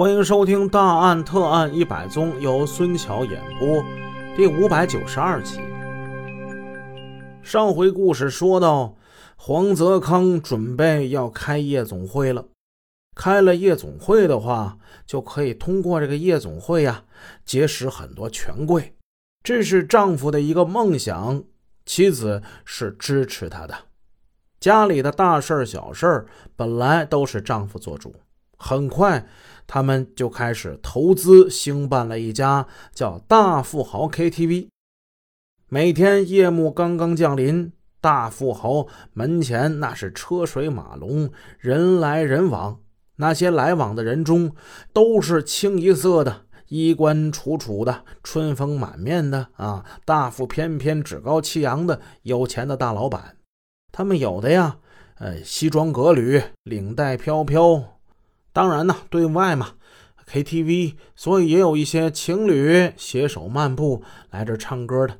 欢迎收听《大案特案一百宗》，由孙桥演播，第五百九十二集。上回故事说到，黄泽康准备要开夜总会了。开了夜总会的话，就可以通过这个夜总会呀，结识很多权贵。这是丈夫的一个梦想，妻子是支持他的。家里的大事小事本来都是丈夫做主。很快，他们就开始投资兴办了一家叫“大富豪 KTV”。每天夜幕刚刚降临，大富豪门前那是车水马龙，人来人往。那些来往的人中，都是清一色的衣冠楚楚的、春风满面的啊，大腹翩翩、趾高气扬的有钱的大老板。他们有的呀，呃，西装革履，领带飘飘。当然呢，对外嘛，KTV，所以也有一些情侣携手漫步来这唱歌的。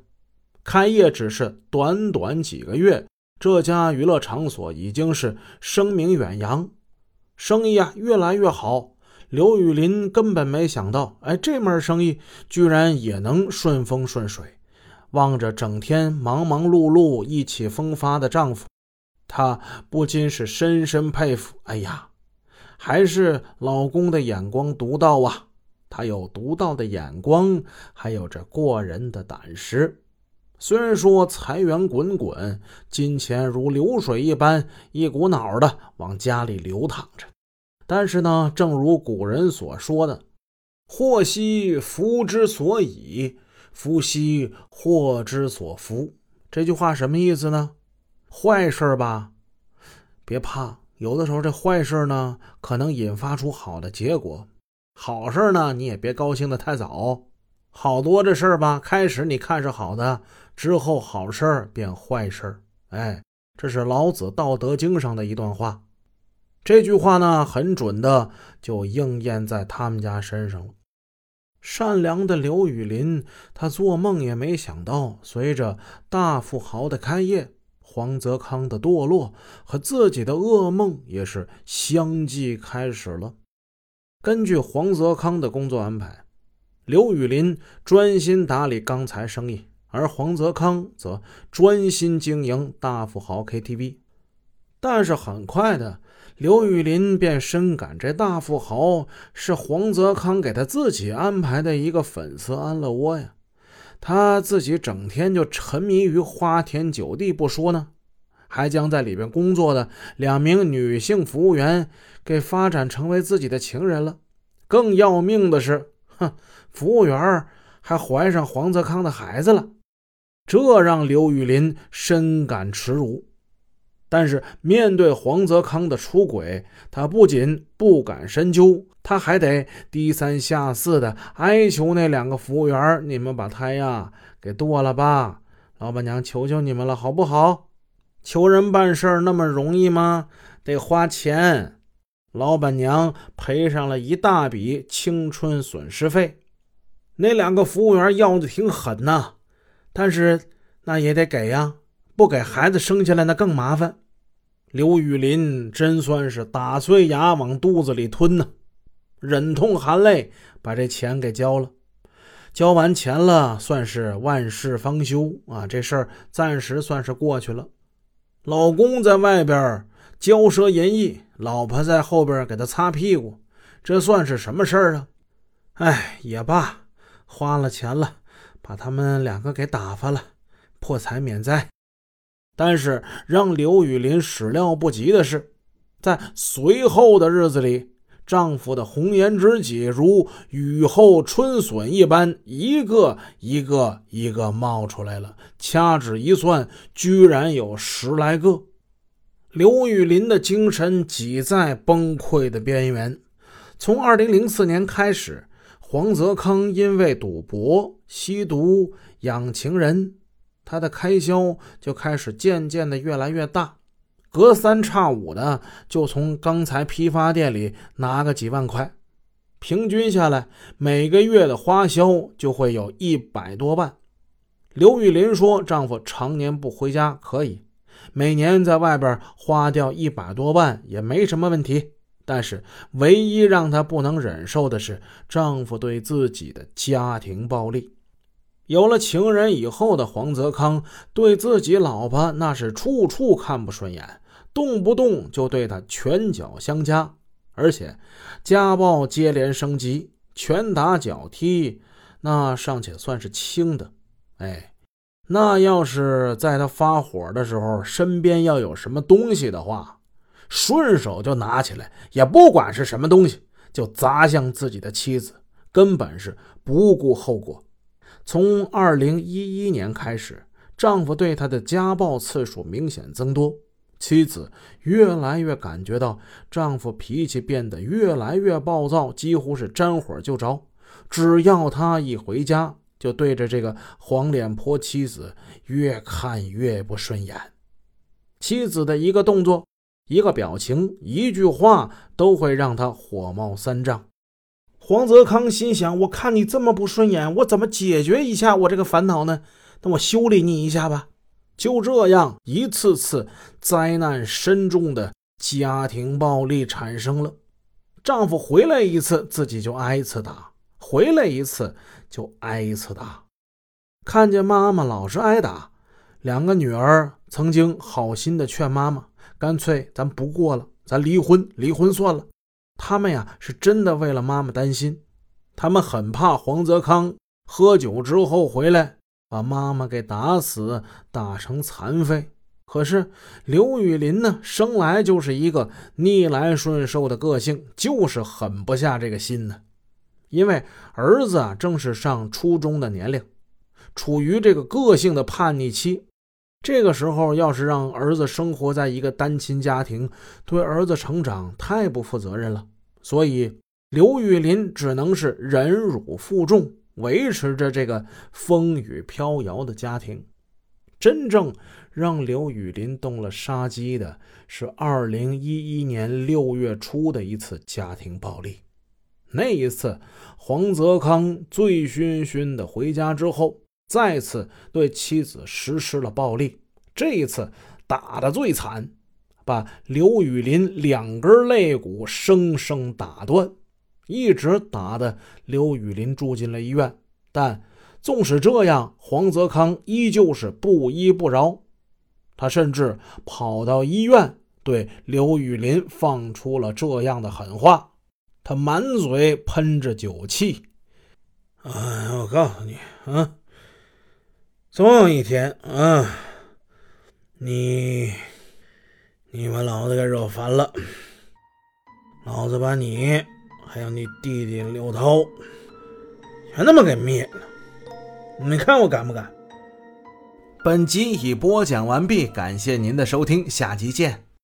开业只是短短几个月，这家娱乐场所已经是声名远扬，生意啊越来越好。刘雨林根本没想到，哎，这门生意居然也能顺风顺水。望着整天忙忙碌碌、意气风发的丈夫，她不禁是深深佩服。哎呀！还是老公的眼光独到啊！他有独到的眼光，还有着过人的胆识。虽然说财源滚滚，金钱如流水一般一股脑的往家里流淌着，但是呢，正如古人所说的：“祸兮福之所倚，福兮祸之所伏。”这句话什么意思呢？坏事吧，别怕。有的时候，这坏事呢，可能引发出好的结果；好事呢，你也别高兴的太早。好多这事儿吧，开始你看是好的，之后好事变坏事。哎，这是老子《道德经》上的一段话。这句话呢，很准的就应验在他们家身上了。善良的刘雨林，他做梦也没想到，随着大富豪的开业。黄泽康的堕落和自己的噩梦也是相继开始了。根据黄泽康的工作安排，刘雨林专心打理钢材生意，而黄泽康则专心经营大富豪 KTV。但是很快的，刘雨林便深感这大富豪是黄泽康给他自己安排的一个粉丝安乐窝呀。他自己整天就沉迷于花天酒地不说呢，还将在里边工作的两名女性服务员给发展成为自己的情人了。更要命的是，哼，服务员还怀上黄泽康的孩子了，这让刘雨林深感耻辱。但是面对黄泽康的出轨，他不仅不敢深究，他还得低三下四的哀求那两个服务员：“你们把胎呀给剁了吧，老板娘求求你们了，好不好？求人办事那么容易吗？得花钱。”老板娘赔上了一大笔青春损失费。那两个服务员要的挺狠呐，但是那也得给呀。不给孩子生下来那更麻烦。刘雨林真算是打碎牙往肚子里吞呢，忍痛含泪把这钱给交了。交完钱了，算是万事方休啊，这事儿暂时算是过去了。老公在外边骄奢淫逸，老婆在后边给他擦屁股，这算是什么事儿啊？哎，也罢，花了钱了，把他们两个给打发了，破财免灾。但是让刘雨林始料不及的是，在随后的日子里，丈夫的红颜知己如雨后春笋一般，一个一个一个冒出来了。掐指一算，居然有十来个。刘雨林的精神挤在崩溃的边缘。从2004年开始，黄泽康因为赌博、吸毒、养情人。他的开销就开始渐渐的越来越大，隔三差五的就从钢材批发店里拿个几万块，平均下来每个月的花销就会有一百多万。刘玉林说，丈夫常年不回家，可以每年在外边花掉一百多万也没什么问题。但是唯一让她不能忍受的是丈夫对自己的家庭暴力。有了情人以后的黄泽康，对自己老婆那是处处看不顺眼，动不动就对她拳脚相加，而且家暴接连升级，拳打脚踢那尚且算是轻的，哎，那要是在他发火的时候，身边要有什么东西的话，顺手就拿起来，也不管是什么东西，就砸向自己的妻子，根本是不顾后果。从二零一一年开始，丈夫对她的家暴次数明显增多，妻子越来越感觉到丈夫脾气变得越来越暴躁，几乎是沾火就着。只要他一回家，就对着这个黄脸婆妻子越看越不顺眼。妻子的一个动作、一个表情、一句话，都会让他火冒三丈。黄泽康心想：“我看你这么不顺眼，我怎么解决一下我这个烦恼呢？那我修理你一下吧。”就这样，一次次灾难深重的家庭暴力产生了。丈夫回来一次，自己就挨一次打；回来一次，就挨一次打。看见妈妈老是挨打，两个女儿曾经好心的劝妈妈：“干脆咱不过了，咱离婚，离婚算了。”他们呀，是真的为了妈妈担心，他们很怕黄泽康喝酒之后回来把妈妈给打死，打成残废。可是刘雨林呢，生来就是一个逆来顺受的个性，就是狠不下这个心呢。因为儿子啊，正是上初中的年龄，处于这个个性的叛逆期。这个时候，要是让儿子生活在一个单亲家庭，对儿子成长太不负责任了。所以，刘玉林只能是忍辱负重，维持着这个风雨飘摇的家庭。真正让刘雨林动了杀机的是2011年6月初的一次家庭暴力。那一次，黄泽康醉醺醺的回家之后。再次对妻子实施了暴力，这一次打得最惨，把刘雨林两根肋骨生生打断，一直打的刘雨林住进了医院。但纵使这样，黄泽康依旧是不依不饶，他甚至跑到医院对刘雨林放出了这样的狠话，他满嘴喷着酒气：“哎，我告诉你，啊。”总有一天，啊，你你把老子给惹烦了，老子把你还有你弟弟刘涛全他妈给灭了！你看我敢不敢？本集已播讲完毕，感谢您的收听，下集见。